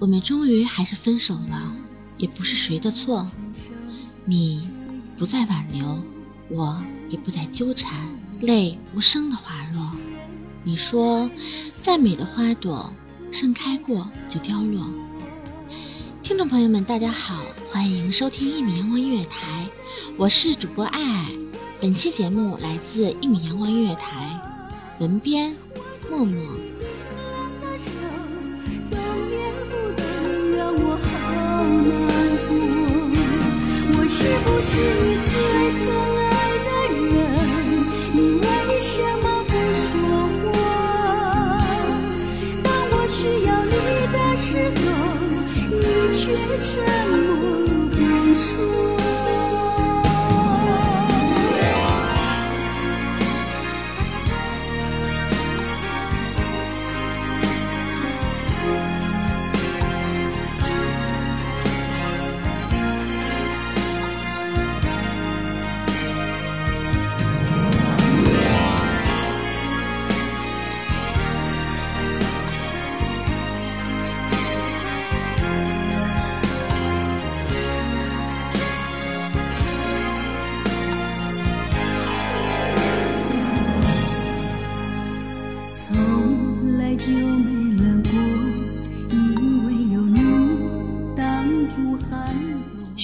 我们终于还是分手了，也不是谁的错。你不再挽留，我也不再纠缠，泪无声的滑落。你说，再美的花朵。盛开过就凋落。听众朋友们，大家好，欢迎收听一米阳光音乐台，我是主播爱爱。本期节目来自一米阳光音乐台，文编默默。是你最疼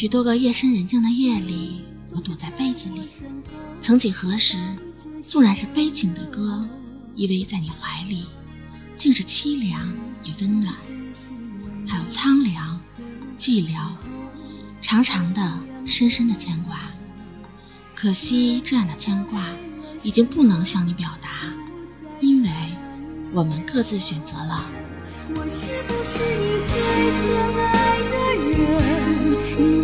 许多个夜深人静的夜里，我躲在被子里。曾几何时，纵然是悲情的歌，依偎在你怀里，竟是凄凉与温暖。还有苍凉、寂寥，长长的、深深的牵挂。可惜这样的牵挂，已经不能向你表达，因为我们各自选择了。我是不是你最可爱的人？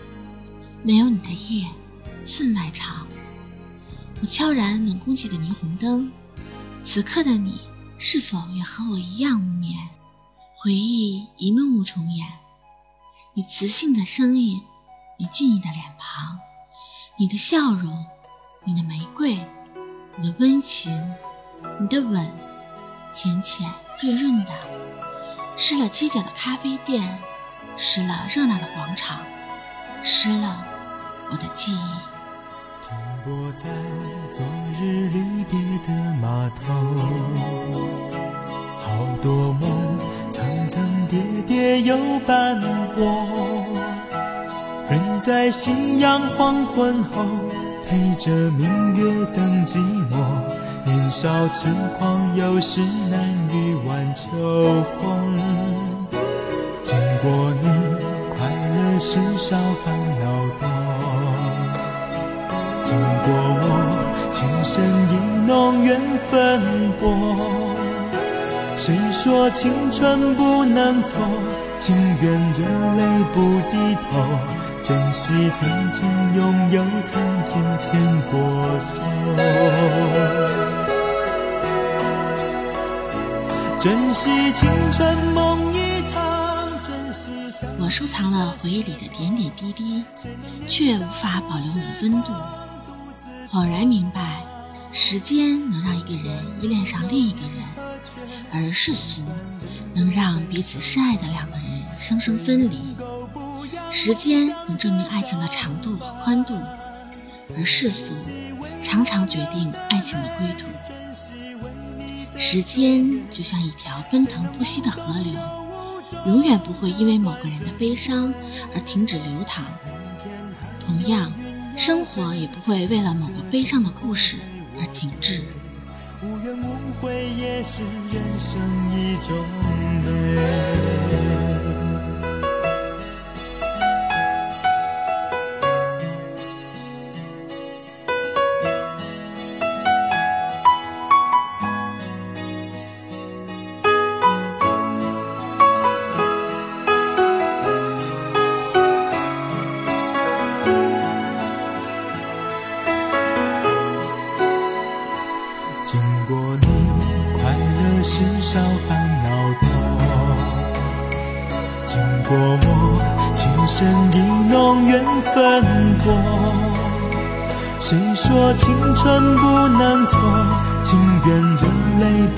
没有你的夜，分外长。我悄然冷空气的霓虹灯，此刻的你是否也和我一样无眠？回忆一幕幕重演，你磁性的声音，你俊逸的脸庞，你的笑容，你的玫瑰，你的温情，你的吻，浅浅润润的，湿了街角的咖啡店，湿了热闹的广场，湿了我的记忆。停泊在昨日离别的码头，好多梦层层叠叠又斑驳，人在夕阳黄昏后，陪着明月等寂寞。年少轻狂，有时难御晚秋风。经过你，快乐时少，烦。经过我，情深意浓，缘分薄。谁说青春不能错？情愿热泪不低头，珍惜曾经拥有，曾经牵过手。珍惜青春梦一场，珍惜相我收藏了回忆里的点点滴滴，却无法保留你的温度。恍然明白，时间能让一个人依恋上另一个人，而世俗能让彼此深爱的两个人生生分离。时间能证明爱情的长度和宽度，而世俗常常决定爱情的归途。时间就像一条奔腾不息的河流，永远不会因为某个人的悲伤而停止流淌。同样，生活也不会为了某个悲伤的故事而停滞。无怨无悔也是人生一种美。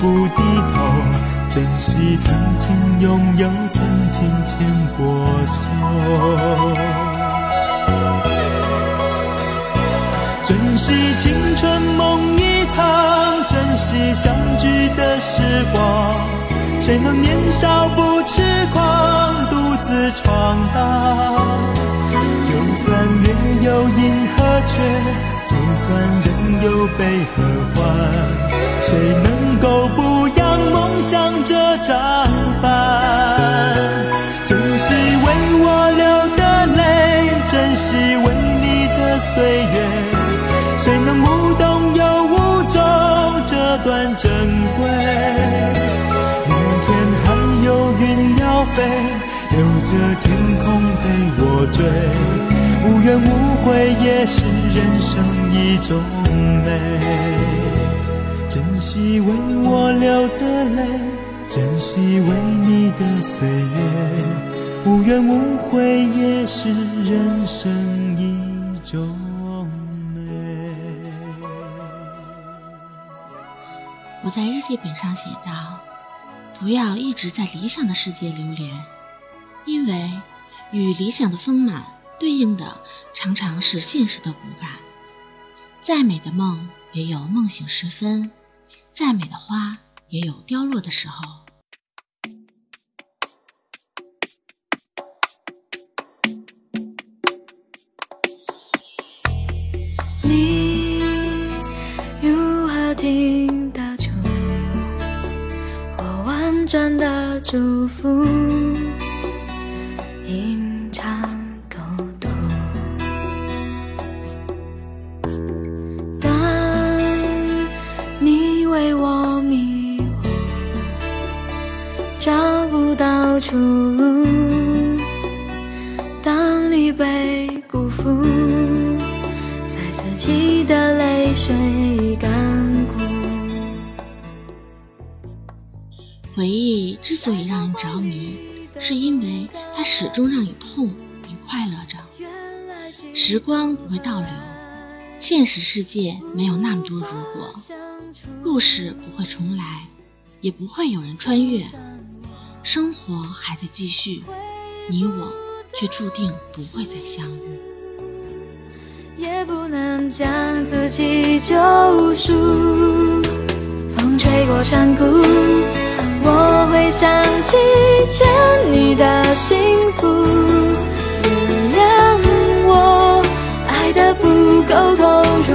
不低头，珍惜曾经拥有，曾经牵过手。珍惜青春梦一场，珍惜相聚的时光。谁能年少不痴狂，独自闯荡？就算月有阴和缺，就算人有悲和欢，谁能够不扬梦想这张帆？珍惜为我流的泪，珍惜为你的岁月。谁能无动又无衷这段珍贵？明天还有云要飞，留着天空陪我追。无怨无悔也是人生一种美。珍惜为我流的泪，珍惜为你的岁月。无怨无悔也是人生一种美我在日记本上写道：“不要一直在理想的世界流连，因为与理想的丰满对应的常常是现实的骨感。再美的梦也有梦醒时分，再美的花也有凋落的时候。”你如何听得出我婉转的祝福？当你被辜负。自己的泪水干枯。回忆之所以让人着迷，是因为它始终让你痛与快乐着。时光不会倒流，现实世界没有那么多如果，故事不会重来，也不会有人穿越，生活还在继续，你我却注定不会再相遇。也不能将自己救赎。风吹过山谷，我会想起欠你的幸福。原谅我爱的不够投入，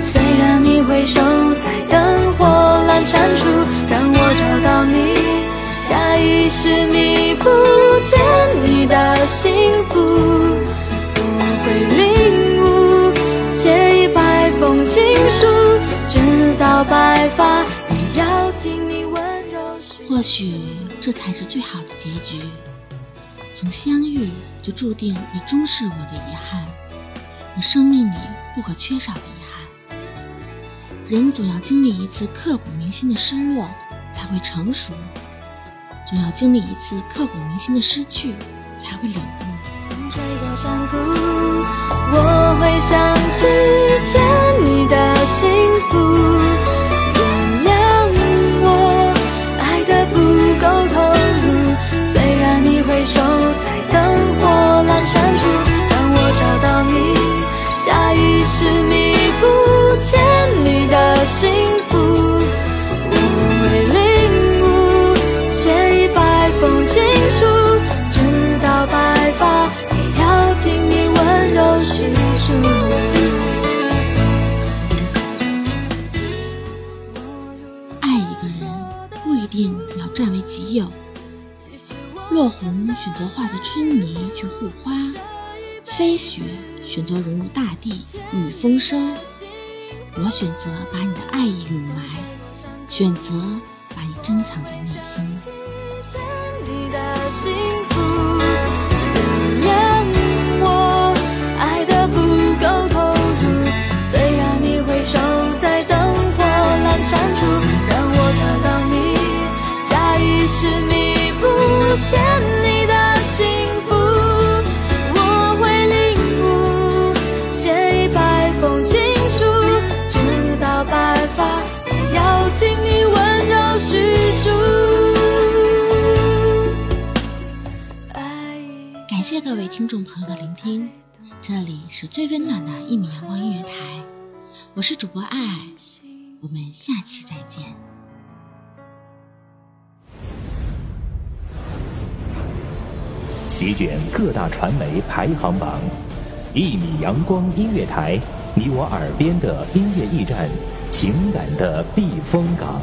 虽然你回首在灯火阑珊处，让我找到你，下意识弥补欠你的幸福。我会领悟，写一百封情书，直到白发也要听你温柔或许这才是最好的结局。从相遇就注定你终是我的遗憾，你生命里不可缺少的遗憾。人总要经历一次刻骨铭心的失落，才会成熟；总要经历一次刻骨铭心的失去，才会领悟。风吹过山谷，我会想起欠你的幸福。落红选择化作春泥去护花，飞雪选择融入大地与风霜。我选择把你的爱意掩埋，选择把你珍藏在内心。各位听众朋友的聆听，这里是最温暖的一米阳光音乐台，我是主播爱爱，我们下期再见。席卷各大传媒排行榜，一米阳光音乐台，你我耳边的音乐驿站，情感的避风港。